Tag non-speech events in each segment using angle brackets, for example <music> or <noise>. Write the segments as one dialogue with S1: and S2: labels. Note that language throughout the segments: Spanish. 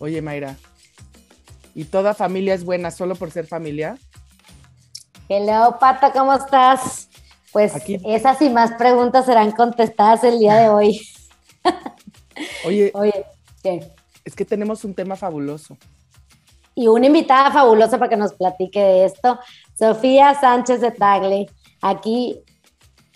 S1: Oye, Mayra, ¿y toda familia es buena solo por ser familia?
S2: Hello, Pata, ¿cómo estás? Pues esas y más preguntas serán contestadas el día de <laughs> hoy.
S1: Oye, <laughs>
S2: Oye, ¿qué?
S1: Es que tenemos un tema fabuloso.
S2: Y una invitada fabulosa para que nos platique de esto, Sofía Sánchez de Tagle, aquí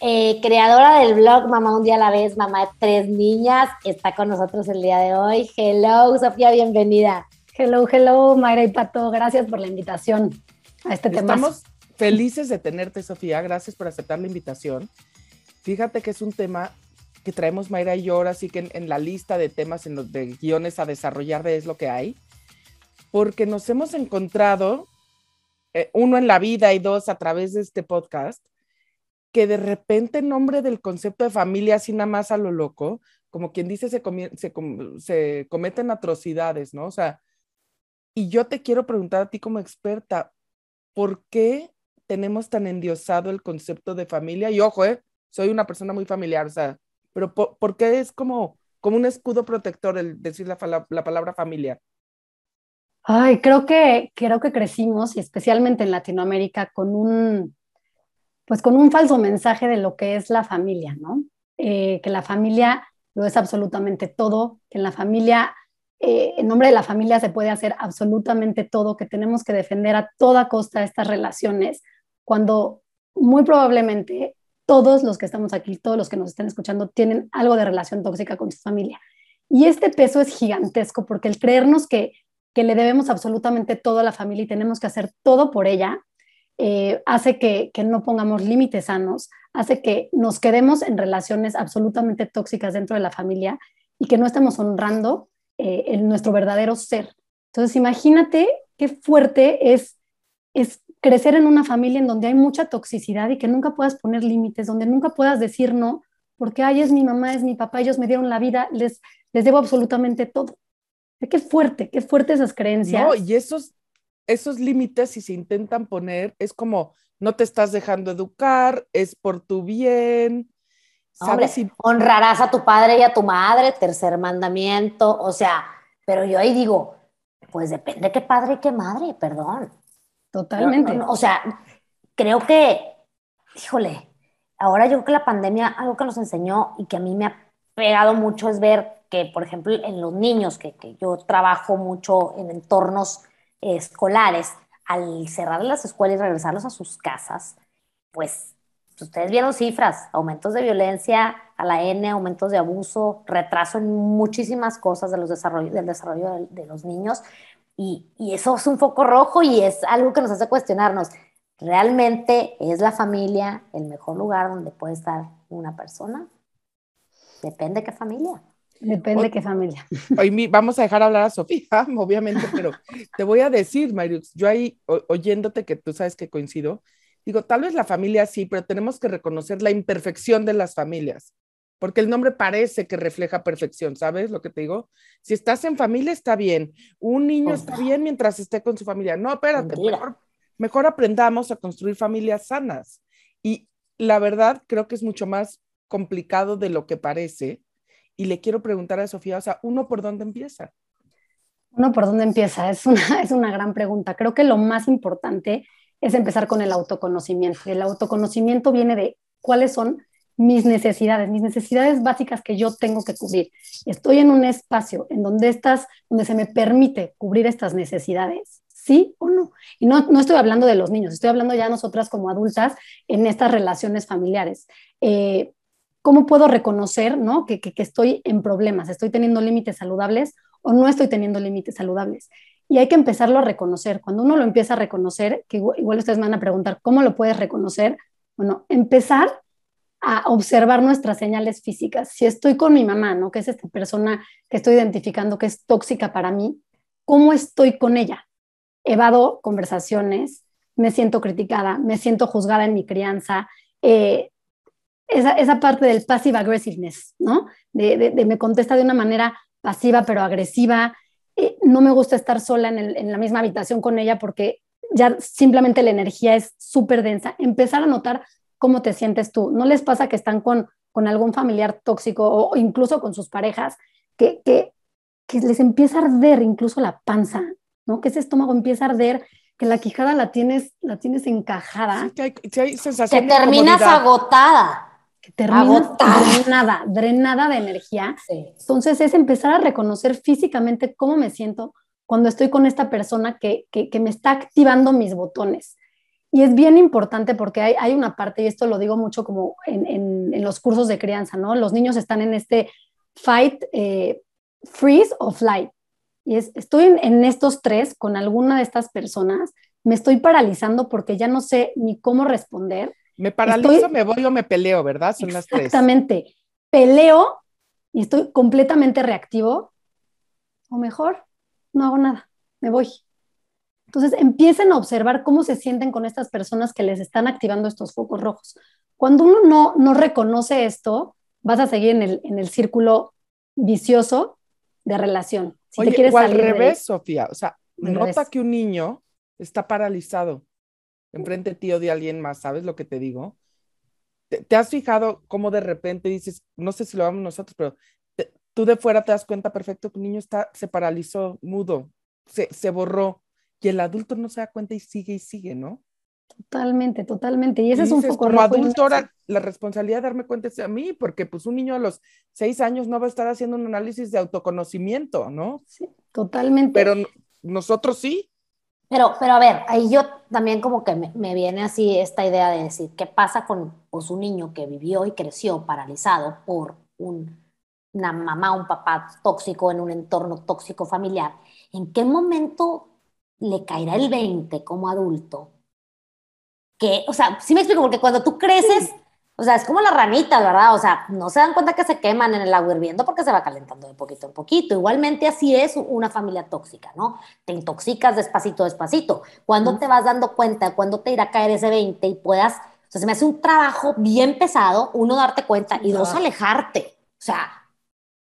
S2: eh, creadora del blog Mamá un día a la vez, mamá de tres niñas, está con nosotros el día de hoy. Hello, Sofía, bienvenida.
S3: Hello, hello, Mayra y Pato, gracias por la invitación a este tema.
S1: Estamos felices de tenerte, Sofía, gracias por aceptar la invitación. Fíjate que es un tema que traemos Mayra y yo ahora sí que en, la lista de temas, en los de guiones a desarrollar de es lo que hay, porque nos hemos encontrado, eh, uno en la vida y dos a través de este podcast, que de repente en nombre del concepto de familia, así nada más a lo loco, como quien dice, se, se, se cometen atrocidades, ¿no? O sea, y yo te quiero preguntar a ti como experta, ¿por qué tenemos tan endiosado el concepto de familia? Y ojo, eh, soy una persona muy familiar, o sea, pero ¿por, qué es como, como un escudo protector el decir la, la, palabra familia?
S3: Ay, creo que, creo que crecimos, y especialmente en Latinoamérica, con un, pues con un falso mensaje de lo que es la familia, ¿no? Eh, que la familia lo es absolutamente todo, que en la familia, eh, en nombre de la familia se puede hacer absolutamente todo, que tenemos que defender a toda costa estas relaciones, cuando muy probablemente todos los que estamos aquí, todos los que nos están escuchando, tienen algo de relación tóxica con su familia. Y este peso es gigantesco porque el creernos que, que le debemos absolutamente todo a la familia y tenemos que hacer todo por ella, eh, hace que, no pongamos límites sanos, hace que nos quedemos en relaciones absolutamente tóxicas dentro de la familia y que no estemos honrando eh, nuestro verdadero ser. Entonces, imagínate qué fuerte es, es crecer en una familia en donde hay mucha toxicidad y que nunca puedas poner límites, donde nunca puedas decir no, porque ay, es mi mamá, es mi papá, ellos me dieron la vida, les, les debo absolutamente todo. Qué fuerte, qué fuerte esas creencias.
S1: No, y esos, esos límites, si se intentan poner, es como no te estás dejando educar, es por tu bien.
S2: ¿Sabes? Honrarás a tu padre y a tu madre, tercer mandamiento, o sea, pero yo ahí digo, pues depende qué padre y qué madre, perdón.
S3: Totalmente.
S2: o sea, creo que, híjole, ahora yo creo que la pandemia, algo que nos enseñó y que a mí me ha pegado mucho es ver que, por ejemplo, en los niños, que, que yo trabajo mucho en entornos escolares, al cerrar las escuelas y regresarlos a sus casas, pues ustedes vieron cifras, aumentos de violencia a la N, aumentos de abuso, retraso en muchísimas cosas de los desarrollo, del desarrollo de los niños. Y, eso es un foco rojo y es algo que nos hace cuestionarnos. ¿Realmente es la familia el mejor lugar donde puede estar una persona? Depende qué familia.
S3: Depende de qué familia. <laughs>
S1: Hoy vamos a dejar hablar a Sofía, <laughs> obviamente, pero te voy a decir, Mariux, yo ahí oyéndote que tú sabes que coincido, digo, tal vez la familia sí, pero tenemos que reconocer la imperfección de las familias porque el nombre parece que refleja perfección, ¿sabes lo que te digo? Si estás en familia está bien, un niño está bien mientras esté con su familia. No, espérate, mejor, aprendamos a construir familias sanas. Y la verdad creo que es mucho más complicado de lo que parece. Y le quiero preguntar a Sofía, o sea, ¿uno por dónde empieza?
S3: Uno por dónde empieza, es una, <laughs> es una gran pregunta. Creo que lo más importante es empezar con el autoconocimiento. El autoconocimiento viene de cuáles son mis necesidades, mis necesidades básicas que yo tengo que cubrir. Estoy en un espacio en donde estás, donde se me permite cubrir estas necesidades, ¿sí o no? Y no, no estoy hablando de los niños, estoy hablando ya nosotras como adultas en estas relaciones familiares. Eh, ¿Cómo puedo reconocer ¿no? que, que, que estoy en problemas? ¿Estoy teniendo límites saludables o no estoy teniendo límites saludables? Y hay que empezarlo a reconocer. Cuando uno lo empieza a reconocer, que igual, igual ustedes me van a preguntar, ¿cómo lo puedes reconocer? Bueno, empezar a observar nuestras señales físicas. Si estoy con mi mamá, ¿no? Que es esta persona que estoy identificando que es tóxica para mí, ¿cómo estoy con ella? Evado conversaciones, me siento criticada, me siento juzgada en mi crianza. Eh, esa, parte del passive aggressiveness, ¿no? De, me contesta de una manera pasiva pero agresiva. Eh, no me gusta estar sola en, en la misma habitación con ella porque ya simplemente la energía es súper densa. Empezar a notar cómo te sientes tú. ¿No les pasa que están con, con algún familiar tóxico o incluso con sus parejas que, que, que les empieza a arder incluso la panza, ¿no? Que ese estómago empieza a arder, que la quijada la tienes, la tienes encajada.
S1: Sí, que hay, sí hay sensación
S2: Que terminas agotada.
S3: Que terminas drenada, drenada de energía.
S2: Sí.
S3: Entonces es empezar a reconocer físicamente cómo me siento cuando estoy con esta persona que, que, que me está activando mis botones. Y es bien importante porque hay, hay una parte, y esto lo digo mucho como en, en, en los cursos de crianza, ¿no? Los niños están en este fight, eh, freeze o flight. Y es, estoy en, en estos tres con alguna de estas personas, me estoy paralizando porque ya no sé ni cómo responder.
S1: Me paralizo,
S3: Estoy-
S1: me voy o me peleo, ¿verdad? Son las tres.
S3: Exactamente. Peleo y estoy completamente reactivo, o mejor, no hago nada, me voy. Entonces empiecen a observar cómo se sienten con estas personas que les están activando estos focos rojos. Cuando uno no, no reconoce esto, vas a seguir en el, en el círculo vicioso de relación. Si
S1: Oye,
S3: te quieres
S1: o al
S3: salir de
S1: revés, Sofía. O sea,
S3: Al
S1: nota
S3: revés.
S1: que un niño está paralizado enfrente de ti o de alguien más, ¿sabes lo que te digo? ¿Te, te has fijado cómo de repente dices, no sé si lo vamos nosotros, pero te- tú de fuera te das cuenta perfecto que un niño está, se paralizó, mudo, se, se borró, y el adulto no se da cuenta y sigue y sigue, ¿no?
S3: Totalmente, totalmente. Y ese
S1: Y
S3: es un foco
S1: como adulto ahora la responsabilidad de darme cuenta es a mí, porque pues un niño a los seis años no va a estar haciendo un análisis de autoconocimiento, ¿no?
S3: Sí, totalmente.
S1: Pero nosotros sí.
S2: Pero, pero a ver, ahí yo también como que me, viene así esta idea de decir, ¿qué pasa con pues, un niño que vivió y creció paralizado por un- una mamá, un papá tóxico en un entorno tóxico familiar? ¿En qué momento le caerá el 20 como adulto? Que, o sea, sí me explico, porque cuando tú creces, o sea, es como las ranitas, ¿verdad? O sea, no se dan cuenta que se queman en el agua hirviendo porque se va calentando de poquito en poquito. Igualmente así es una familia tóxica, ¿no? Te intoxicas despacito, despacito. ¿Cuándo
S3: Ujú.
S2: te vas dando cuenta? ¿Cuándo te irá a caer ese 20 y puedas, o sea, se me hace un trabajo bien pesado, uno, darte cuenta y dos, alejarte. O sea,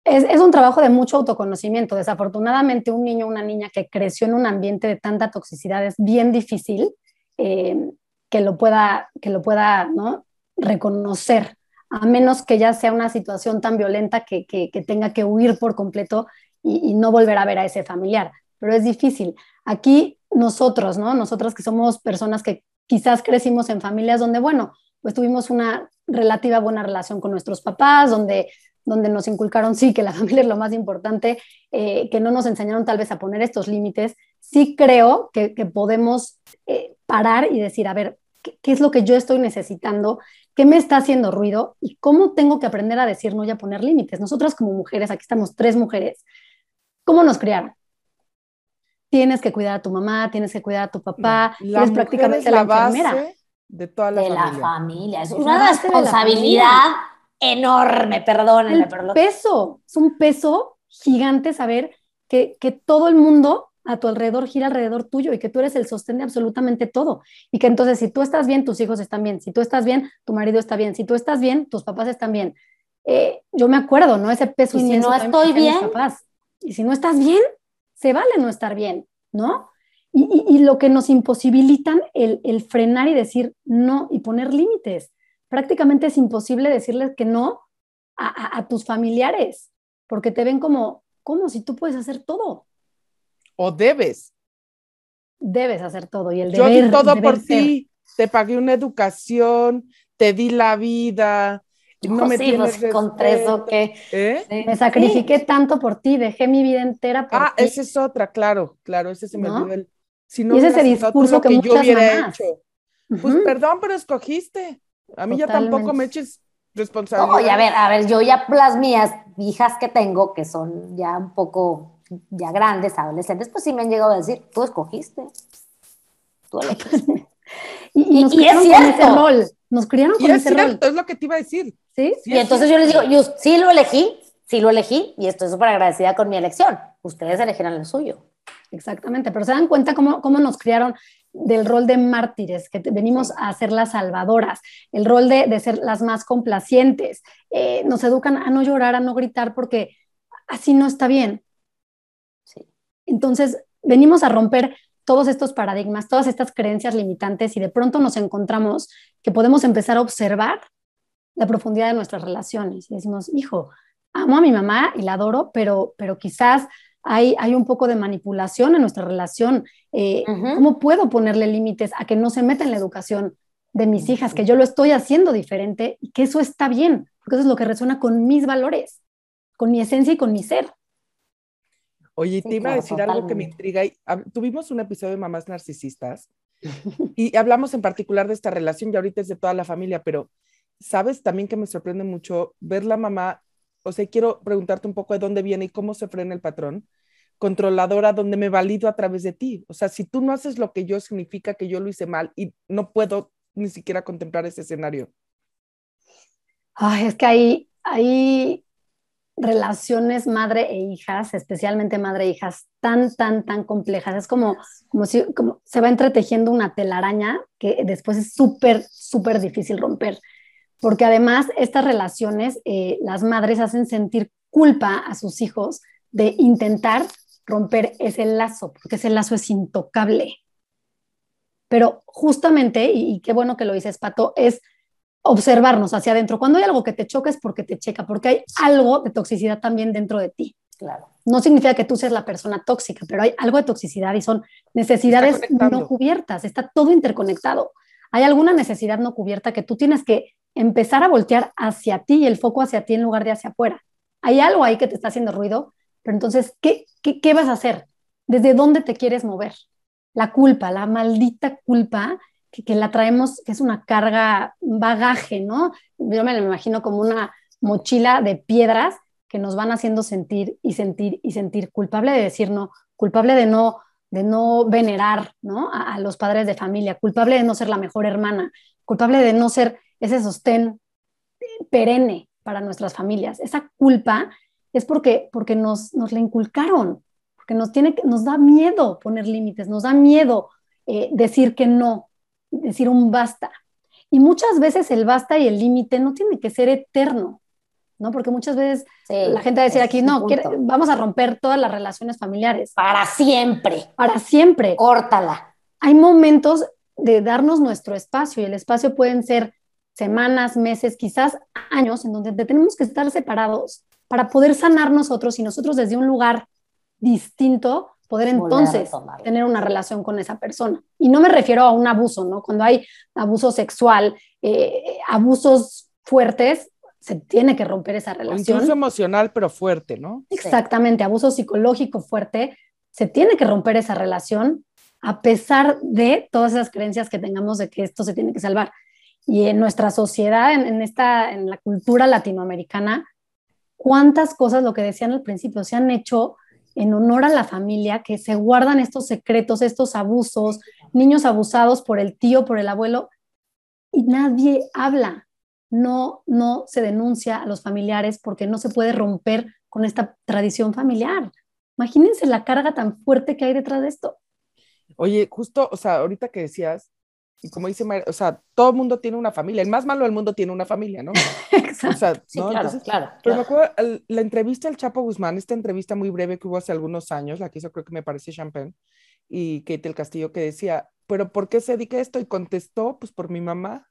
S3: Es, es un trabajo de mucho autoconocimiento. Desafortunadamente, un niño o una niña que creció en un ambiente de tanta toxicidad es bien difícil eh, que lo pueda, que lo pueda ¿no? Reconocer, a menos que ya sea una situación tan violenta que, que- tenga que huir por completo y, no volver a ver a ese familiar. Pero es difícil. Aquí nosotros, ¿no? Nosotros que somos personas que quizás crecimos en familias donde, bueno, pues tuvimos una relativa buena relación con nuestros papás, donde donde nos inculcaron, sí, que la <laughs> familia es lo más importante, eh, que no nos enseñaron tal vez a poner estos límites, sí creo que, que podemos eh, parar y decir, a ver, ¿qué, ¿qué, es lo que yo estoy necesitando? ¿Qué me está haciendo ruido? ¿Y cómo tengo que aprender a decir no y a poner límites? Nosotras como mujeres, aquí estamos tres mujeres, ¿cómo nos criaron? Tienes que cuidar a tu mamá, tienes que cuidar a tu papá,
S1: La
S3: eres prácticamente
S1: es
S3: la,
S1: la
S3: enfermera.
S1: de toda la
S2: de la
S1: familia.
S2: familia. Es una responsabilidad enorme, perdónenme,
S3: el
S2: pero lo que
S3: peso, es un peso gigante saber que, que todo el mundo a tu alrededor gira alrededor tuyo y que tú eres el sostén de absolutamente todo. Y que entonces si tú estás bien, tus hijos están bien, si tú estás bien, tu marido está bien, si tú estás bien, tus papás están bien. Eh, yo me acuerdo, ¿no? Ese peso
S2: Y si no estoy bien.
S3: papás. Y si no estás bien, se vale no estar bien, ¿no? Y, y- y lo que nos imposibilitan el, el frenar y decir no y poner límites. Prácticamente es imposible decirles que no a, a- a tus familiares, porque te ven como, ¿cómo? Si tú puedes hacer todo,
S1: O debes.
S3: debes hacer todo. Y el
S1: Yo
S3: deber,
S1: di todo por
S3: ser.
S1: ti. Te pagué una educación, te di la vida. No me
S2: sí,
S1: tienes
S2: pues, contra eso
S1: respeto.
S2: que
S1: ¿Eh?
S2: sí.
S3: Me sacrifiqué tanto por ti, dejé mi vida entera por
S1: Ah,
S3: ti.
S1: esa es otra, claro, claro, ese se me
S3: ¿No?
S1: olvidó el. Si
S3: Y es ese
S1: usado tú
S3: discurso
S1: lo
S3: que
S1: yo hubiera
S3: mamás.
S1: hecho. Pues
S3: Ujú.
S1: perdón, pero escogiste. A mí ya tampoco
S3: Totalmente.
S1: me eches responsabilidad.
S2: No, y a ver, a ver, yo ya las mías, hijas que tengo, que son ya un poco ya grandes, adolescentes, pues sí me han llegado a decir, tú escogiste. Tú elegiste. <laughs>
S3: Y, y nos
S2: y- y es
S3: criaron con ese
S2: cierto.
S3: rol. Nos criaron
S1: Y
S3: con
S1: es
S3: ese rol.
S1: cierto, es lo que te iba a decir.
S3: ¿Sí?
S1: Sí
S2: y
S1: es
S2: entonces yo les
S1: cierto.
S2: digo, yo sí lo elegí, sí lo elegí, y estoy súper agradecida con mi elección. Ustedes elegirán el suyo.
S3: Exactamente, pero se dan cuenta cómo, cómo nos criaron del rol de mártires, que te- venimos a ser las salvadoras, el rol de, de ser las más complacientes. Eh, nos educan a no llorar, a no gritar, porque así no está bien. Entonces, venimos a romper todos estos paradigmas, todas estas creencias limitantes y de pronto nos encontramos que podemos empezar a observar la profundidad de nuestras relaciones y decimos, hijo, amo a mi mamá y la adoro, pero, pero quizás hay, hay un poco de manipulación en nuestra relación. Eh, ¿Cómo puedo ponerle límites a que no se meta en la educación de mis hijas, que yo lo estoy haciendo diferente y que eso está bien, porque eso es lo que resuena con mis valores, con mi esencia y con mi ser.
S1: Oye, te iba a decir algo que me intriga. tuvimos un episodio de Mamás Narcisistas <laughs> y hablamos en particular de esta relación y ahorita es de toda la familia, pero sabes también que me sorprende mucho ver la mamá, o sea, quiero preguntarte un poco de dónde viene y cómo se frena el patrón controladora donde me valido a través de ti. O sea, si tú no haces lo que yo significa que yo lo hice mal y no puedo ni siquiera contemplar ese escenario.
S3: Ay, es que hay, hay relaciones madre e hijas, especialmente madre e hijas, tan, tan, tan complejas. Es como, como si como se va entretejiendo una telaraña que después es súper, súper difícil romper. Porque además estas relaciones, eh, las madres hacen sentir culpa a sus hijos de intentar romper ese lazo, porque ese lazo es intocable. Pero justamente, y, qué bueno que lo dices, Pato, es observarnos hacia adentro. Cuando hay algo que te choca es porque te checa, porque hay algo de toxicidad también dentro de ti.
S2: Claro.
S3: No significa que tú seas la persona tóxica, pero hay algo de toxicidad y son necesidades no cubiertas, está todo interconectado. Hay alguna necesidad no cubierta que tú tienes que empezar a voltear hacia ti y el foco hacia ti en lugar de hacia afuera. Hay algo ahí que te está haciendo ruido, pero entonces, ¿qué, qué, qué vas a hacer? ¿Desde dónde te quieres mover? la culpa, la maldita culpa que, la traemos, que es una carga, un bagaje, ¿no? Yo me lo imagino como una mochila de piedras que nos van haciendo sentir y sentir y sentir culpable de decir no, culpable de no de no venerar ¿no? A, los padres de familia, culpable de no ser la mejor hermana, culpable de no ser ese sostén perenne para nuestras familias. Esa culpa es porque, porque nos, nos la inculcaron, porque nos, tiene, nos da miedo poner límites, nos da miedo eh, decir que no, decir un basta. Y muchas veces el basta y el límite no tiene que ser eterno, ¿no? Porque muchas veces la gente va a decir aquí, no, vamos a romper todas las relaciones familiares.
S2: Para siempre.
S3: Para siempre.
S2: Córtala.
S3: Hay momentos de darnos nuestro espacio y el espacio pueden ser semanas, meses, quizás años en donde tenemos que estar separados para poder sanar nosotros y nosotros desde un lugar distinto poder entonces tener una relación con esa persona. Y no me refiero a un abuso, ¿no? Cuando hay abuso sexual, eh, abusos fuertes, se tiene que romper esa relación.
S1: Incluso emocional, pero fuerte, ¿no?
S3: Exactamente, abuso psicológico fuerte, se tiene que romper esa relación a pesar de todas esas creencias que tengamos de que esto se tiene que salvar. Y en nuestra sociedad, en, en esta, en la cultura latinoamericana, cuántas cosas, lo que decían al principio, se han hecho en honor a la familia, que se guardan estos secretos, estos abusos, niños abusados por el tío, por el abuelo, y nadie habla. No, no se denuncia a los familiares porque no se puede romper con esta tradición familiar. Imagínense la carga tan fuerte que hay detrás de esto.
S1: Oye, justo, o sea, ahorita que decías, y como dice María, o sea, todo el mundo tiene una familia, el más malo del mundo tiene una familia, ¿no?
S3: Exacto. <laughs>
S1: O sea,
S2: sí, claro, claro,
S1: Pero me acuerdo, la entrevista al Chapo Guzmán, esta entrevista muy breve que hubo hace algunos años, la que hizo creo que me parece Champagne, y Kate el Castillo, que decía, ¿pero por qué se dedica a esto? Y contestó, pues por mi mamá.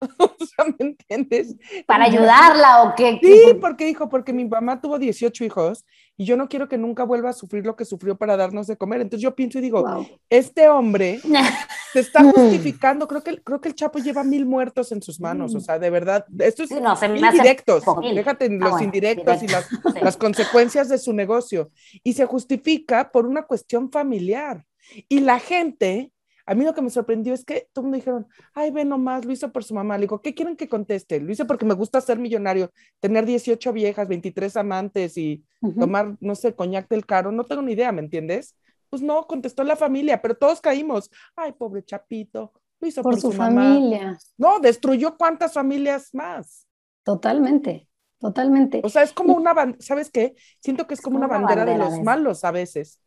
S1: <laughs> o sea, ¿me entiendes?
S2: ¿Para ayudarla o qué?
S1: Sí, porque dijo, porque mi mamá tuvo 18 hijos y yo no quiero que nunca vuelva a sufrir lo que sufrió para darnos de comer. Entonces yo pienso y digo, este hombre <laughs> se está justificando, creo que, creo que el Chapo lleva mil muertos en sus manos, o mm. sea, de verdad, esto es indirectos, déjate ah, los indirectos y las, las consecuencias de su negocio, y se justifica por una cuestión familiar. Y la gente a mí lo que me sorprendió es que todo el mundo dijeron, ay, ve nomás, lo hizo por su mamá. Le digo, ¿qué quieren que conteste? Lo hice porque me gusta ser millonario, tener 18 viejas, 23 amantes y tomar, no sé, coñac del caro. No tengo ni idea, ¿me entiendes? Pues no, contestó la familia, pero todos caímos. Ay, pobre Chapito, lo hizo por, su, familia. No, destruyó cuántas familias más.
S3: Totalmente, totalmente.
S1: O sea, es como una, ¿sabes qué? Siento que es, como, una, bandera, de los malos a veces.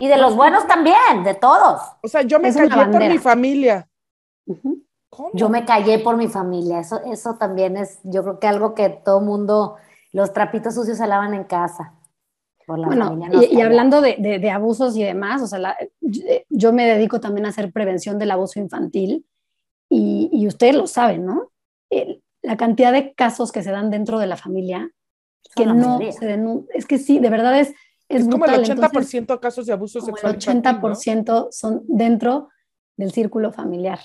S2: Y de los buenos también, de todos.
S1: O sea, yo me callé por mi familia.
S2: ¿Cómo? Yo me callé por mi familia. Eso, eso también es, yo creo que algo que todo mundo, los trapitos sucios se lavan en casa.
S3: Por la bueno, y, hablando de, de, abusos y demás, o sea, yo me dedico también a hacer prevención del abuso infantil y, y ustedes lo saben, ¿no? la cantidad de casos que se dan dentro de la familia que no se denuncian, es que sí, de verdad es, es,
S1: como el
S3: brutal.
S1: 80%
S3: Entonces,
S1: de casos de abuso
S3: como
S1: sexual.
S3: el
S1: infantil, ¿no?
S3: 80% son dentro del círculo familiar.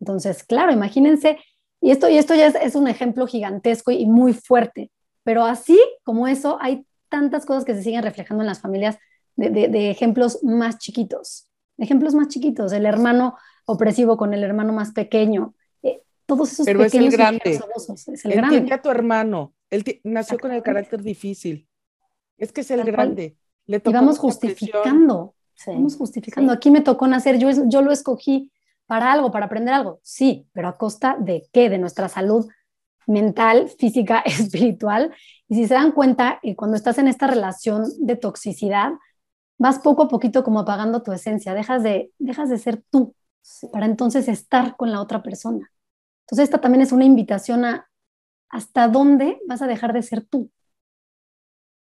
S3: Entonces, claro, imagínense, y esto, y esto ya es, es un ejemplo gigantesco y muy fuerte, pero así como eso, hay tantas cosas que se siguen reflejando en las familias de, de- de ejemplos más chiquitos, ejemplos más chiquitos, el hermano opresivo con el hermano más pequeño, eh, todos esos
S1: Pero es el
S3: pequeños
S1: grande.
S3: abusos, es el grande.
S1: a tu hermano. Él nació con el carácter difícil. Es que es el
S3: Tal
S1: grande. Le
S3: Y vamos justificando.
S2: Sí.
S3: Vamos justificando.
S2: Sí.
S3: Aquí me tocó nacer, yo, es- yo lo escogí para algo, para aprender algo. Sí, pero a costa de qué? De nuestra salud mental, física, <laughs> espiritual. Y si se dan cuenta, eh, cuando estás en esta relación de toxicidad, vas poco a poquito como apagando tu esencia, dejas de, dejas de ser tú para entonces estar con la otra persona. Entonces esta también es una invitación a hasta dónde vas a dejar de ser tú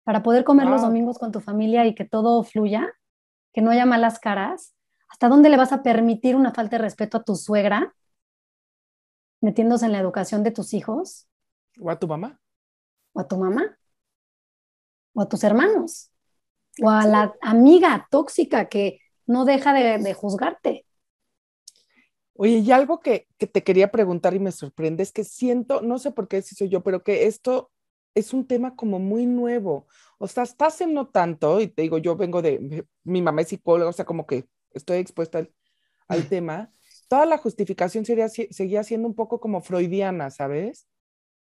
S3: para poder comer los domingos con tu familia y que todo fluya, que no haya malas caras. ¿Hasta dónde le vas a permitir una falta de respeto a tu suegra metiéndose en la educación de tus hijos
S1: O a tu mamá.
S3: o a tu mamá o a tus hermanos o a la amiga tóxica que no deja de, de juzgarte?
S1: Oye, y algo que, que te quería preguntar y me sorprende es que siento, no sé por qué si soy yo, pero que esto es un tema como muy nuevo. O sea, estás en no tanto, y te digo, yo vengo de, mi mamá es psicóloga, o sea, como que estoy expuesta al, al <laughs> tema. Toda la justificación sería, si- seguía siendo un poco como freudiana, ¿sabes?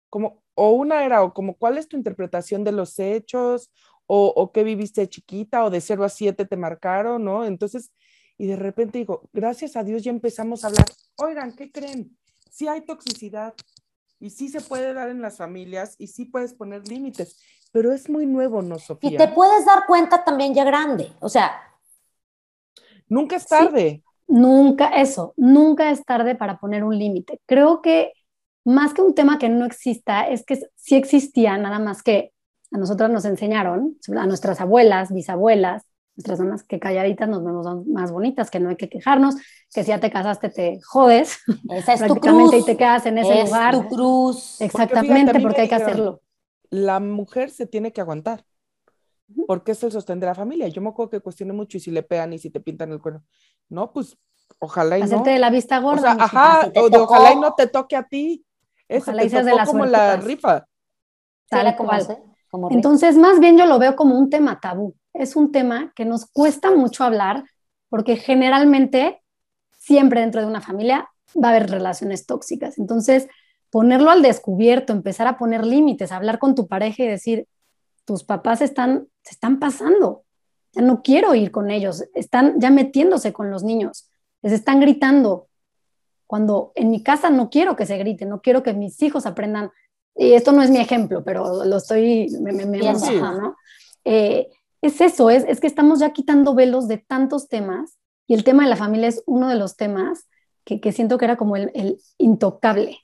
S1: Como, o una era, o como, ¿cuál es tu interpretación de los hechos? O, o qué viviste de chiquita, o de 0 a 7 te marcaron, ¿no? Entonces, y de repente digo, gracias a Dios ya empezamos a hablar. Oigan, ¿qué creen? Sí hay toxicidad y sí se puede dar en las familias y sí puedes poner límites, pero es muy nuevo, ¿no,
S2: Y
S1: Sofía?
S2: te puedes dar cuenta también ya grande. O sea,
S1: Nunca es
S3: Sí.
S1: tarde.
S3: Nunca, eso, nunca es tarde para poner un límite. Creo que más que un tema que no exista, es que sí existía, nada más que a nosotras nos enseñaron, a nuestras abuelas, bisabuelas, nuestras mamás, que calladitas nos vemos más bonitas, que no hay que quejarnos, que si ya te casaste te jodes
S2: esa es <laughs> tu
S3: prácticamente
S2: cruz.
S3: y te quedas en ese
S2: es
S3: lugar.
S2: tu cruz.
S3: Exactamente,
S1: fíjate,
S3: porque hay que hacerlo.
S1: La mujer se tiene que aguantar porque es el sostén de la familia. Yo me acuerdo que cuestioné mucho y si le pegan y si te pintan el cuerno. No, pues ojalá y no.
S3: Hacerte de la vista
S1: O
S3: gorda.
S1: sea, ajá,
S2: si te
S1: o de
S2: tocó.
S1: ojalá y no te toque a ti. Eso
S3: Ojalá
S1: te
S3: y seas de las
S1: como la
S3: suertudas.
S1: rifa.
S2: Sí,
S3: Tal cual.
S2: como.
S3: Entonces, más bien yo lo veo como un tema tabú. Es un tema que nos cuesta mucho hablar porque generalmente siempre dentro de una familia va a haber relaciones tóxicas. Entonces, ponerlo al descubierto, empezar a poner límites, hablar con tu pareja y decir, tus papás están, se están pasando, ya no quiero ir con ellos, están ya metiéndose con los niños, les están gritando. Cuando en mi casa no quiero que se grite, no quiero que mis hijos aprendan y esto no es mi ejemplo, pero lo estoy, me, me, me
S2: sí.
S3: ¿no? Eh, es eso, es, es que estamos ya quitando velos de tantos temas y el tema de la familia es uno de los temas que, que siento que era como el, el intocable.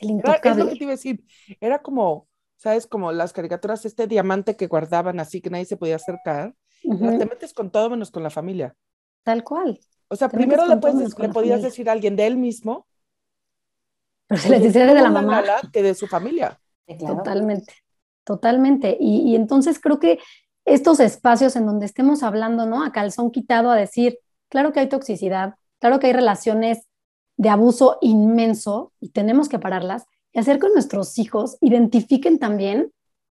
S3: El
S1: Era- es lo que
S3: intocable.
S1: te iba a decir. Era como, ¿sabes? Como las caricaturas, este diamante que guardaban así que nadie se podía acercar.
S3: Ujú,
S1: Ahora Te metes con todo menos con la familia.
S3: Tal cual.
S1: O sea,
S3: Te
S1: primero le, puedes, le podías
S3: familia.
S1: decir a alguien de él mismo
S3: Pero se les dice de
S1: ¿cómo
S3: la
S1: la
S3: mamá.
S1: Que de su familia.
S2: Claro.
S3: Totalmente, totalmente. Y, y entonces creo que estos espacios en donde estemos hablando, ¿no? A calzón quitado a decir, claro que hay toxicidad, claro que hay relaciones de abuso inmenso y tenemos que pararlas y hacer que nuestros hijos identifiquen también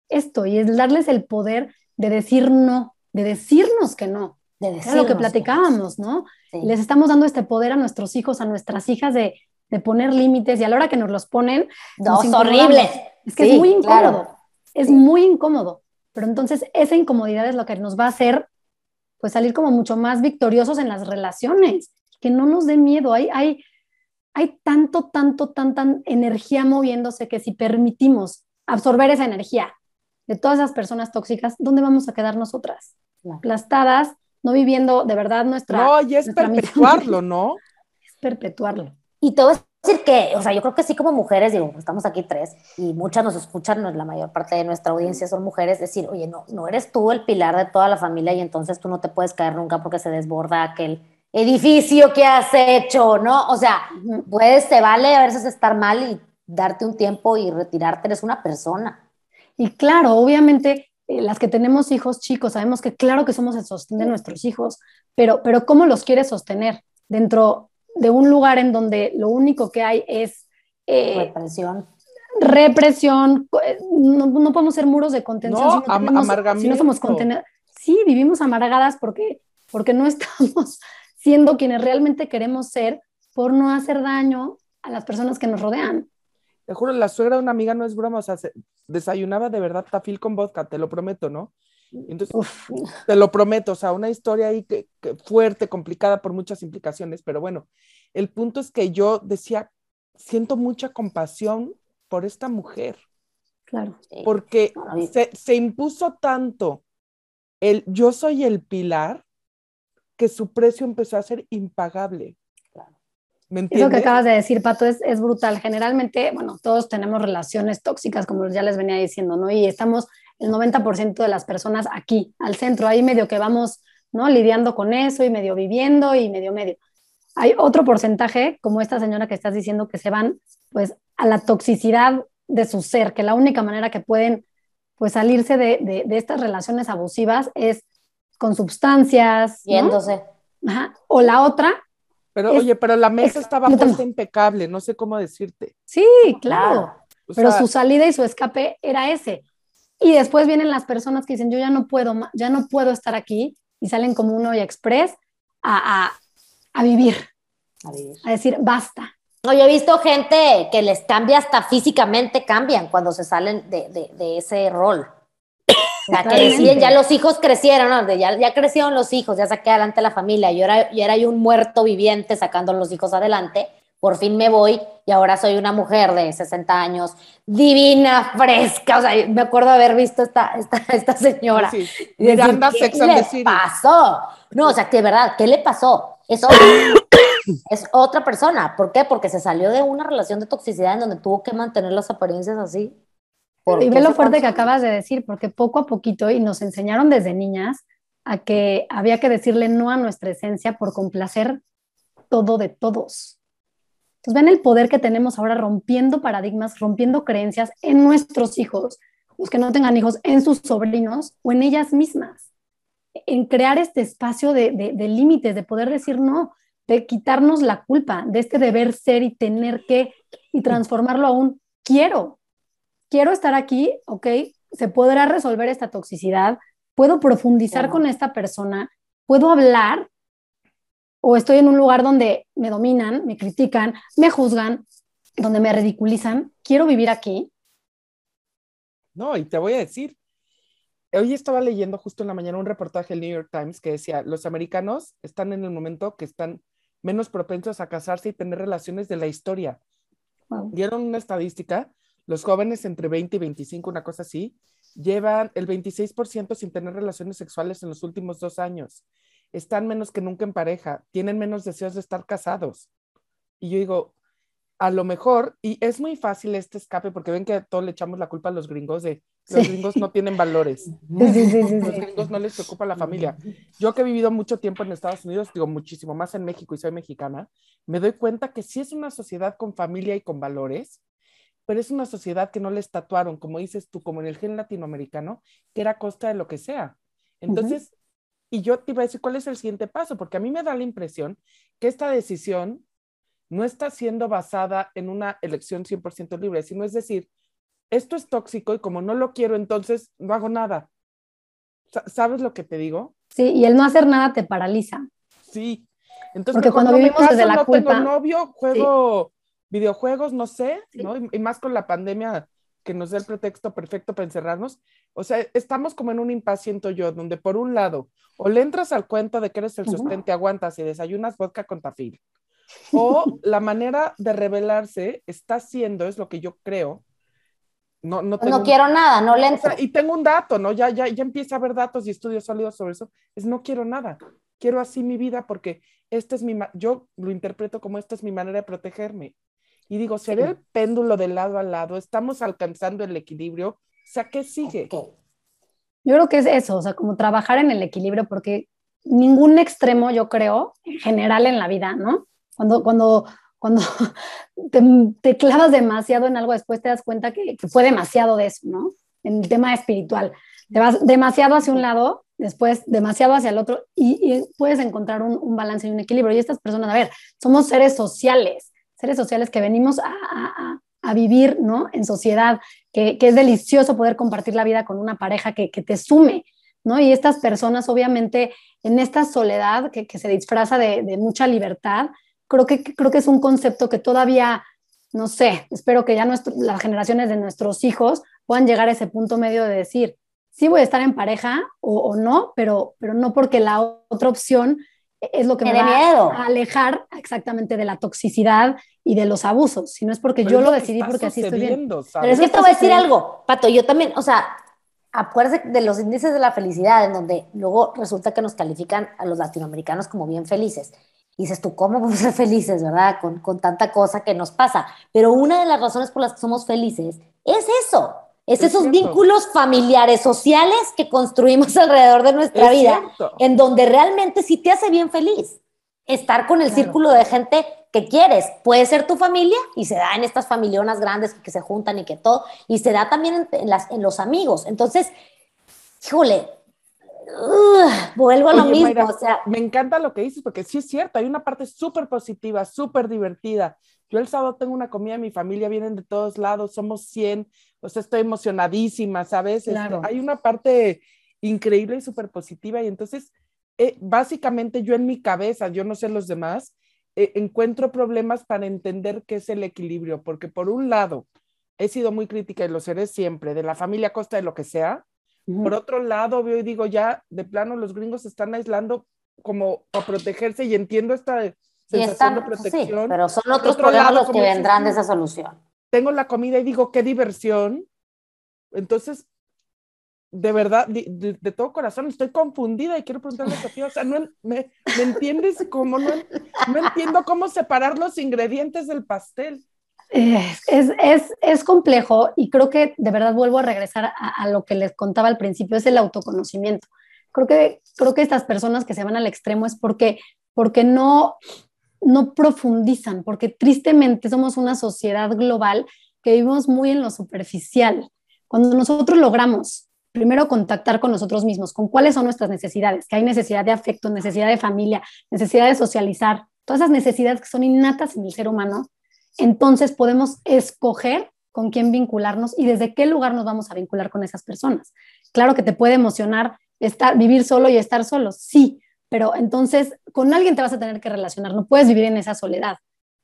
S3: esto y es darles el poder de decir no, de decirnos que no.
S2: De
S3: Era lo que
S2: decirnos que-
S3: platicábamos, ¿no?
S2: Sí.
S3: Les estamos dando este poder a nuestros hijos, a nuestras hijas de, de poner límites y a la hora que nos los ponen,
S2: No,
S3: nos
S2: es
S3: incomodamos.
S2: horrible.
S3: Es que
S2: Sí,
S3: es muy incómodo.
S2: claro.
S3: Es
S2: Sí.
S3: muy incómodo. Pero entonces esa incomodidad es lo que nos va a hacer pues salir como mucho más victoriosos en las relaciones. Que no nos dé miedo. Hay, hay, hay tanto, tanto, tanta energía moviéndose que si permitimos absorber esa energía de todas esas personas tóxicas, ¿dónde vamos a quedar nosotras? Aplastadas, no viviendo de verdad nuestra...
S1: No, y es
S3: misión.
S1: perpetuarlo, ¿no? <laughs>
S3: Es perpetuarlo.
S2: Y a decir que, o sea, yo creo que sí como mujeres, digo, estamos aquí tres y muchas nos escuchan, la mayor parte de nuestra audiencia son mujeres, decir, oye, no, no eres tú el pilar de toda la familia y entonces tú no te puedes caer nunca porque se desborda aquel edificio que has hecho, ¿no? O sea, pues te vale a veces estar mal y darte un tiempo y retirarte, eres una persona.
S3: Y claro, obviamente, eh, las que tenemos hijos chicos, sabemos que claro que somos el sostén de nuestros hijos, pero, pero ¿cómo los quieres sostener? Dentro de un lugar en donde lo único que hay es...
S2: Eh, represión.
S3: Represión, eh, no, no, podemos ser muros de contención
S1: no, si, no si no somos
S3: contenedores. Sí, vivimos amargadas porque, porque no <laughs> estamos siendo quienes realmente queremos ser por no hacer daño a las personas que nos rodean.
S1: Te juro, la suegra de una amiga no es broma, o sea, desayunaba de verdad tafil con vodka, te lo prometo, ¿no? Entonces, te lo prometo, o sea, una historia ahí que, fuerte, complicada por muchas implicaciones, pero bueno, el punto es que yo decía, siento mucha compasión por esta mujer.
S3: Claro.
S1: Porque se, se impuso tanto el yo soy el pilar que su precio empezó a ser impagable.
S3: Eso que acabas de decir, Pato, es, es, brutal. Generalmente, bueno, todos tenemos relaciones tóxicas, como ya les venía diciendo, ¿no? Y estamos el 90% de las personas aquí, al centro, ahí medio que vamos, ¿no? Lidiando con eso y medio viviendo y medio medio. Hay otro porcentaje, como esta señora que estás diciendo, que se van, pues, a la toxicidad de su ser, que la única manera que pueden, pues, salirse de, de, de estas relaciones abusivas es con sustancias.
S2: Yéndose.
S3: Ajá. O la otra,
S1: pero oye, pero la mesa estaba puesta impecable, no sé cómo decirte.
S3: Sí, claro. pero su salida y su escape era ese. Y después vienen las personas que dicen, yo ya no puedo, ya no puedo estar aquí, y salen como un hoy express a, a, vivir, a vivir, a decir, basta.
S2: No, yo he visto gente que les cambia hasta físicamente, cambian cuando se salen de, de, de ese rol. O sea, que deciden, ya los hijos crecieron, ¿no? ya, ya crecieron los hijos, ya saqué adelante la familia, yo era, yo era un muerto viviente sacando los hijos adelante, por fin me voy y ahora soy una mujer de 60 años, divina, fresca, o sea, me acuerdo haber visto esta, esta, esta señora. Sí.
S1: Y decir, ¿Qué
S2: le pasó? No, o sea, que de verdad, ¿qué le pasó? Es <coughs> es otra persona. ¿Por qué? Porque se salió de una relación de toxicidad en donde tuvo que mantener las apariencias así
S3: y ve lo fuerte que acabas de decir, porque poco a poquito, y nos enseñaron desde niñas, a que había que decirle no a nuestra esencia por complacer todo de todos. Entonces ven el poder que tenemos ahora rompiendo paradigmas, rompiendo creencias en nuestros hijos, los que no tengan hijos, en sus sobrinos o en ellas mismas, en crear este espacio de, de límites, de poder decir no, de quitarnos la culpa de este deber ser y tener que, y transformarlo a un quiero, quiero estar aquí, ok, se podrá resolver esta toxicidad, puedo profundizar con esta persona, puedo hablar o estoy en un lugar donde me dominan, me critican, me juzgan, donde me ridiculizan, quiero vivir aquí.
S1: No, y te voy a decir, hoy estaba leyendo justo en la mañana un reportaje del New York Times que decía, los americanos están en el momento que están menos propensos a casarse y tener relaciones de la historia. Dieron una estadística los jóvenes entre 20 y 25, una cosa así, llevan el 26% sin tener relaciones sexuales en los últimos dos años. Están menos que nunca en pareja, tienen menos deseos de estar casados. Y yo digo, a lo mejor, y es muy fácil este escape, porque ven que a todos le echamos la culpa a los gringos de los gringos no tienen valores.
S3: Sí, sí,
S1: los gringos no les preocupa la familia. Yo que he vivido mucho tiempo en Estados Unidos, digo muchísimo más en México y soy mexicana, me doy cuenta que sí es una sociedad con familia y con valores, pero es una sociedad que no les tatuaron, como dices tú, como en el gen latinoamericano, que era a costa de lo que sea. Entonces, y yo te iba a decir cuál es el siguiente paso, porque a mí me da la impresión que esta decisión no está siendo basada en una elección 100% libre, sino es decir, esto es tóxico y como no lo quiero, entonces no hago nada. ¿Sabes lo que te digo?
S3: Sí, y el no hacer nada te paraliza.
S1: Sí. Entonces,
S3: Porque cuando vivimos desde la culpa,
S1: tengo novio, juego videojuegos, no sé, ¿no? Y, más con la pandemia que nos da el pretexto perfecto para encerrarnos. O sea, estamos como en un impaciento yo, donde por un lado, o le entras al cuento de que eres el sustente, aguantas y desayunas vodka con tafil, o la manera de revelarse está siendo, es lo que yo creo, no, no,
S2: no quiero nada, no le entro.
S1: y tengo un dato, ¿no? Ya, ya, ya empieza a haber datos y estudios sólidos sobre eso. Es no quiero nada. Quiero así mi vida porque este es mi, yo lo interpreto como esta es mi manera de protegerme. Y digo, se ve el péndulo de lado a lado, estamos alcanzando el equilibrio, o sea, ¿qué sigue? Yo
S3: creo que es eso, o sea, como trabajar en el equilibrio, porque ningún extremo, yo creo, en general en la vida, ¿no? Cuando, cuando, cuando <laughs> te, clavas demasiado en algo, después te das cuenta que, fue demasiado de eso, ¿no? En el tema espiritual. te vas demasiado hacia un lado, después demasiado hacia el otro y, puedes encontrar un, balance y un equilibrio. Y estas personas, a ver, somos seres sociales, seres sociales que venimos a, vivir, ¿no? En sociedad, que, es delicioso poder compartir la vida con una pareja que, te sume, ¿no? Y estas personas, obviamente, en esta soledad que, se disfraza de, mucha libertad, creo que, creo que es un concepto que todavía no sé, espero que ya las generaciones de nuestros hijos puedan llegar a ese punto medio de decir, sí voy a estar en pareja o, no, pero, pero no porque la otra opción es lo que me, va a alejar exactamente de la toxicidad y de los abusos, sino es porque yo lo, decidí porque así estoy bien.
S2: Pero es que te voy a decir algo, Pato, yo también, o sea, acuérdate de los índices de la felicidad, en donde luego resulta que nos califican a los latinoamericanos como bien felices. Y dices tú, ¿cómo vamos a ser felices, verdad? Con, con tanta cosa que nos pasa. Pero una de las razones por las que somos felices es eso, es, esos vínculos familiares, sociales que construimos <laughs> alrededor de nuestra vida, en donde realmente sí te hace bien feliz estar con el círculo de gente que quieres. Puede ser tu familia y se da en estas familionas grandes que se juntan y que todo, y se da también en, las, en los amigos. Entonces, híjole, vuelvo a lo mismo. o sea,
S1: me encanta lo que dices porque sí es cierto, hay una parte súper positiva, súper divertida. Yo el sábado tengo una comida, mi familia vienen de todos lados, somos 100, o sea, estoy emocionadísima, ¿sabes? Este, claro. hay una parte increíble y súper positiva y entonces, eh, básicamente yo en mi cabeza, yo no sé los demás, eh, encuentro problemas para entender qué es el equilibrio, porque por un lado, he sido muy crítica y lo seré siempre, de la familia a costa de lo que sea, por otro lado, veo y digo, ya de plano los gringos se están aislando como a protegerse y entiendo esta sensación de protección.
S2: Sí, pero son otros problemas los que vendrán de esa solución.
S1: Tengo la comida y digo, qué diversión. Entonces, de verdad, de, todo corazón, estoy confundida y quiero preguntarle a Sofía, o sea, no, me, ¿me entiendes? Como no, no entiendo cómo separar los ingredientes del pastel.
S3: Es, es, es, complejo y creo que de verdad vuelvo a regresar a, lo que les contaba al principio, es el autoconocimiento. Creo que, creo que estas personas que se van al extremo es porque, porque no, no profundizan, porque tristemente somos una sociedad global que vivimos muy en lo superficial. Cuando nosotros logramos primero contactar con nosotros mismos, con cuáles son nuestras necesidades, que hay necesidad de afecto, necesidad de familia, necesidad de socializar, todas esas necesidades que son innatas en el ser humano, entonces podemos escoger con quién vincularnos y desde qué lugar nos vamos a vincular con esas personas. Claro que te puede emocionar estar, vivir solo y estar solo, sí, pero entonces con alguien te vas a tener que relacionar, no puedes vivir en esa soledad.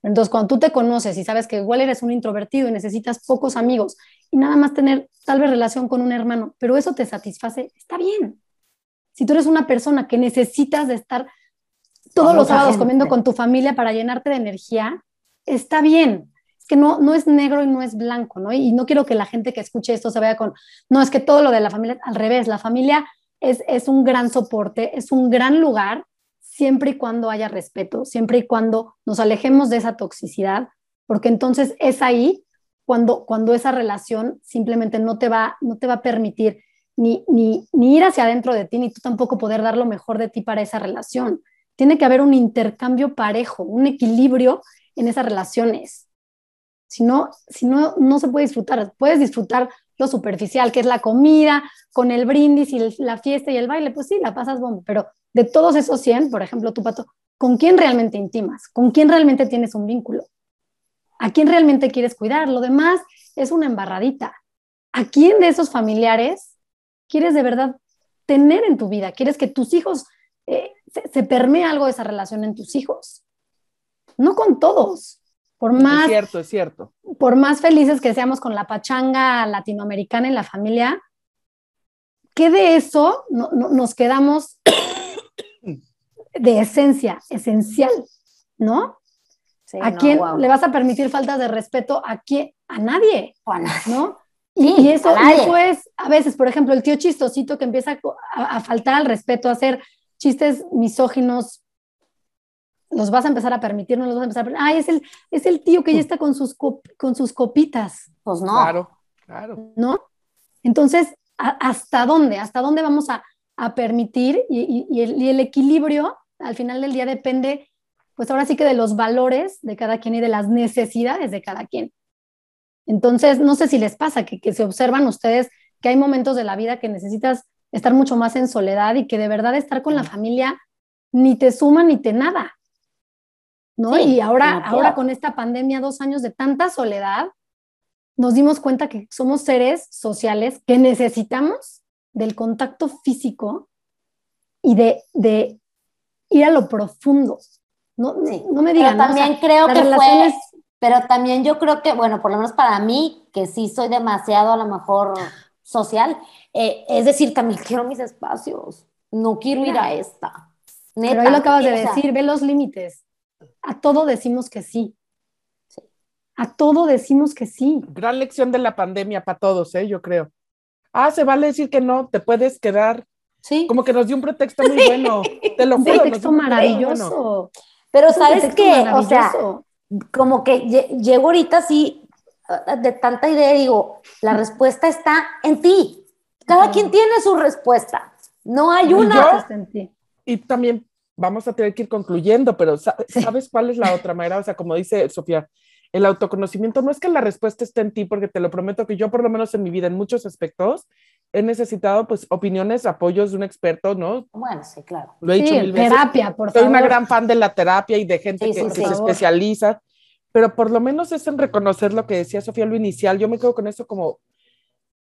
S3: Entonces, cuando tú te conoces y sabes que igual eres un introvertido y necesitas pocos amigos y nada más tener tal vez relación con un hermano, pero eso te satisface, está bien. Si tú eres una persona que necesitas de estar todos los sábados comiendo con tu familia para llenarte de energía, está bien. Es que no, no es negro y no es blanco, ¿no? Y no quiero que la gente que escuche esto se vea con, no, es que todo lo de la familia, al revés, la familia es, es un gran soporte, es un gran lugar, siempre y cuando haya respeto, siempre y cuando nos alejemos de esa toxicidad, porque entonces es ahí cuando, cuando esa relación simplemente no te va, no te va a permitir ni, ni, ir hacia adentro de ti, ni tú tampoco poder dar lo mejor de ti para esa relación. Tiene que haber un intercambio parejo, un equilibrio en esas relaciones. Si no, si no, no se puede disfrutar. Puedes disfrutar lo superficial, que es la comida, con el brindis y la fiesta y el baile, pues sí, la pasas bomba, pero de todos esos 100, por ejemplo, tu pato, ¿con quién realmente intimas? ¿Con quién realmente tienes un vínculo? ¿A quién realmente quieres cuidar? Lo demás es una embarradita. ¿A quién de esos familiares quieres de verdad tener en tu vida? ¿Quieres que tus hijos eh, se, se permee algo de esa relación en tus hijos? no con todos. Por más,
S1: es cierto, es cierto.
S3: Por más felices que seamos con la pachanga latinoamericana en la familia, ¿qué de eso nos quedamos de esencia, esencial, ¿no? ¿A quién le vas a permitir faltas de respeto? ¿A quién? A nadie, ¿no? Y, eso, es, a veces, por ejemplo, el tío chistosito que empieza a, a faltar al respeto, a hacer chistes misóginos, los vas a empezar a permitir, no los vas a empezar a permitir. Ay, es el, es el tío que ya está con sus, con sus copitas.
S2: Pues no.
S1: Claro, claro.
S3: ¿No? Entonces, ¿hasta dónde? ¿Hasta dónde vamos a, a permitir? Y, y, el, y, el, equilibrio, al final del día, depende, pues ahora sí que de los valores de cada quien y de las necesidades de cada quien. Entonces, no sé si les pasa que, que se observan ustedes que hay momentos de la vida que necesitas estar mucho más en soledad y que de verdad estar con la familia ni te suma ni te nada. ¿No? y ahora, ahora con esta pandemia, dos años de tanta soledad, nos dimos cuenta que somos seres sociales que necesitamos del contacto físico y de, de ir a lo profundo. No, no me digan.
S2: Pero también creo que fue, pero también yo creo que, bueno, por lo menos para mí, que sí soy demasiado a lo mejor social, eh, es decir, también <laughs> quiero mis espacios, no quiero ir a esta.
S3: Neta, pero ahí lo acabas de decir, ve los límites. A todo decimos que sí. sí. A todo decimos que sí.
S1: Gran lección de la pandemia para todos, ¿eh? yo creo. Ah, se vale decir que no, te puedes quedar. Sí. Como que nos dio un pretexto muy bueno. Te lo juro. Un
S3: pretexto maravilloso.
S2: Pero sabes qué, o sea, como que llego ahorita así de tanta idea digo, la respuesta está en ti. Cada quien tiene su respuesta. No hay una.
S1: Y, también vamos a tener que ir concluyendo, pero ¿sabes cuál es la otra manera? O sea, como dice Sofía, el autoconocimiento no es que la respuesta esté en ti, porque te lo prometo que yo por lo menos en mi vida, en muchos aspectos, he necesitado pues opiniones, apoyos de un experto, ¿no?
S2: Bueno, sí, claro.
S1: Lo he dicho mil
S3: veces. Terapia, por
S1: favor. Soy una gran fan de la terapia y de gente que, se especializa, pero por lo menos es en reconocer lo que decía Sofía lo inicial. Yo me quedo con eso como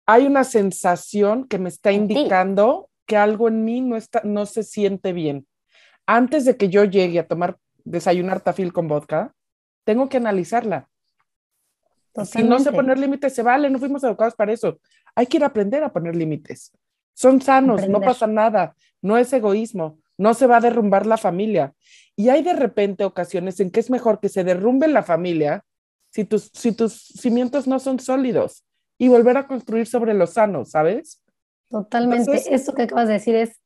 S1: hay una sensación que me está indicando que algo en mí no está no se siente bien. Antes de que yo llegue a tomar desayunar tafil con vodka, tengo que analizarla. Si no sé poner límites, se vale, no fuimos educados para eso. Hay que ir a aprender a poner límites. Son sanos, no pasa nada, no es egoísmo, no se va a derrumbar la familia. Y hay de repente ocasiones en que es mejor que se derrumbe la familia si tus, si tus cimientos no son sólidos y volver a construir sobre los sanos, ¿sabes?
S3: Totalmente. Esto que acabas de decir es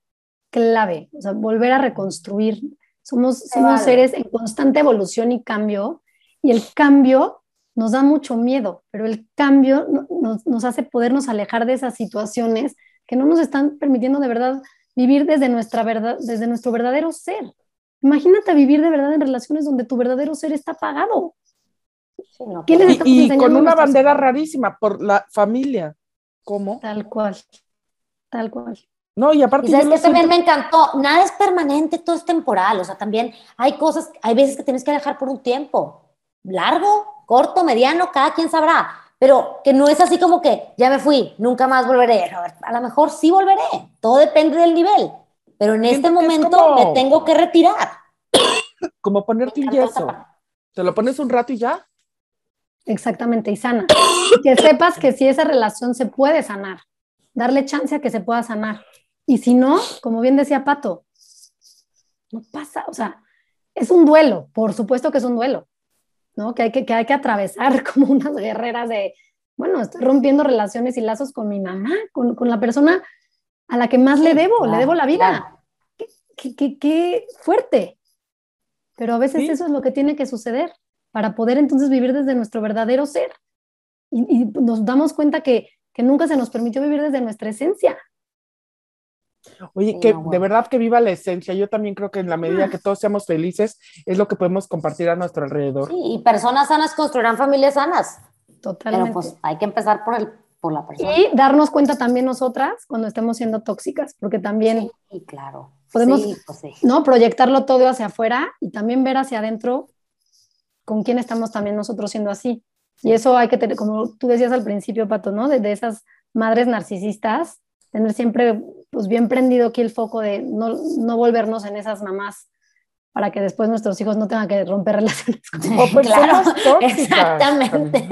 S3: clave, o sea, volver a reconstruir. Somos, somos seres en constante evolución y cambio, y el cambio nos da mucho miedo, pero el cambio nos, nos, hace podernos alejar de esas situaciones que no nos están permitiendo de verdad vivir desde, nuestra verdad, desde nuestro verdadero ser. Imagínate vivir de verdad en relaciones donde tu verdadero ser está apagado.
S1: y, con una bandera rarísima por la familia. ¿Cómo?
S3: Tal cual, tal cual.
S1: No, y aparte.
S2: Y sabes que también me encantó. Nada es permanente, todo es temporal. O sea, también hay cosas, hay veces que tienes que dejar por un tiempo largo, corto, mediano, cada quien sabrá, pero que no es así como que ya me fui, nunca más volveré. A lo mejor sí volveré, todo depende del nivel, pero en este momento me tengo que retirar.
S1: Como ponerte un yeso. Te lo pones un rato y ya.
S3: Exactamente, y sana. que sepas que si esa relación se puede sanar, darle chance a que se pueda sanar. Y si no, como bien decía Pato, no pasa, o sea, es un duelo, por supuesto que es un duelo, ¿no? Que hay que, que hay que atravesar <laughs> como unas guerreras de, bueno, estoy rompiendo relaciones y lazos con mi mamá, con, con la persona a la que más le debo, le debo la vida. Qué, qué, qué, fuerte. Pero a veces eso es lo que tiene que suceder para poder entonces vivir desde nuestro verdadero ser. Y, y nos damos cuenta que, que nunca se nos permitió vivir desde nuestra esencia.
S1: Oye, que de verdad que viva la esencia. Yo también creo que en la medida que todos seamos felices es lo que podemos compartir a nuestro alrededor.
S2: Sí, y personas sanas construirán familias sanas.
S3: Totalmente.
S2: Pero pues hay que empezar por, el, por la persona.
S3: Y darnos cuenta también nosotras cuando estemos siendo tóxicas, porque también
S2: sí, claro.
S3: podemos pues ¿no? proyectarlo todo hacia afuera y también ver hacia adentro con quién estamos también nosotros siendo así. Y eso hay que tener, como tú decías al principio, Pato, ¿no? de esas madres narcisistas tener siempre pues bien prendido aquí el foco de no, no volvernos en esas mamás para que después nuestros hijos no tengan que romper <laughs> relaciones con
S1: o personas tóxicas.
S2: Exactamente.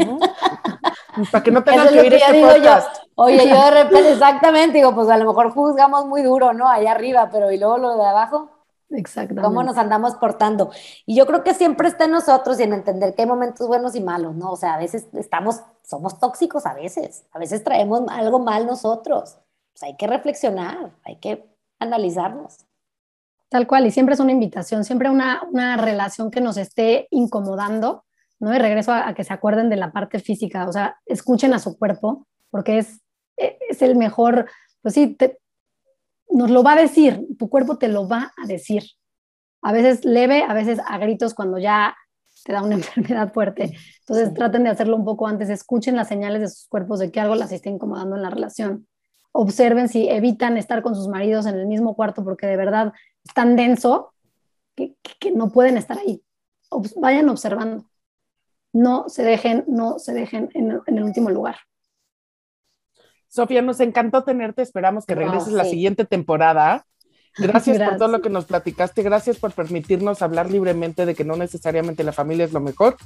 S1: Para que no tengan que oír este podcast.
S2: Oye, yo de repente, <laughs> exactamente, digo, pues a lo mejor juzgamos muy duro, ¿no? Allá arriba, pero ¿y luego lo de abajo?
S3: Exactamente.
S2: ¿Cómo nos andamos portando? Y yo creo que siempre está en nosotros y en entender que hay momentos buenos y malos, ¿no? O sea, a veces estamos, somos tóxicos a veces, a veces traemos algo mal nosotros. Pues, hay que reflexionar, hay que analizarnos.
S3: Tal cual, y siempre es una invitación, siempre una, una relación que nos esté incomodando, ¿no? Y regreso a, que se acuerden de la parte física, o sea, escuchen a su cuerpo, porque es, es el mejor, pues sí, nos lo va a decir, tu cuerpo te lo va a decir. A veces leve, a veces a gritos cuando ya te da una <laughs> enfermedad fuerte. Entonces traten de hacerlo un poco antes, escuchen las señales de sus cuerpos de que algo las está incomodando en la relación. Observen si evitan estar con sus maridos en el mismo cuarto porque de verdad es tan denso que, que no pueden estar ahí. vayan observando. No se dejen, no se dejen en, en el último lugar.
S1: Sofía, nos encantó tenerte. Esperamos que regreses la siguiente temporada. Gracias, por todo lo que nos platicaste. Gracias por permitirnos hablar libremente de que no necesariamente la familia es lo mejor.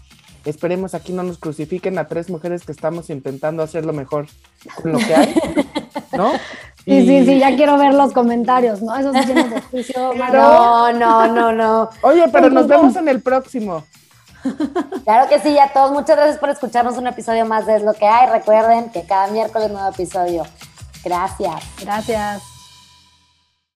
S1: Esperemos aquí no nos crucifiquen a tres mujeres que estamos intentando hacer lo mejor con lo que hay, <laughs> ¿no?
S3: Sí, sí, sí, ya quiero ver los comentarios, ¿no? Eso sí tiene <laughs> juicio.
S2: No, no, no, no.
S1: Oye, pero nos vemos en el próximo. <laughs>
S2: Claro que sí, a todos, muchas gracias por escucharnos un episodio más de Es lo que hay. Recuerden que cada miércoles nuevo episodio. Gracias.
S3: Gracias.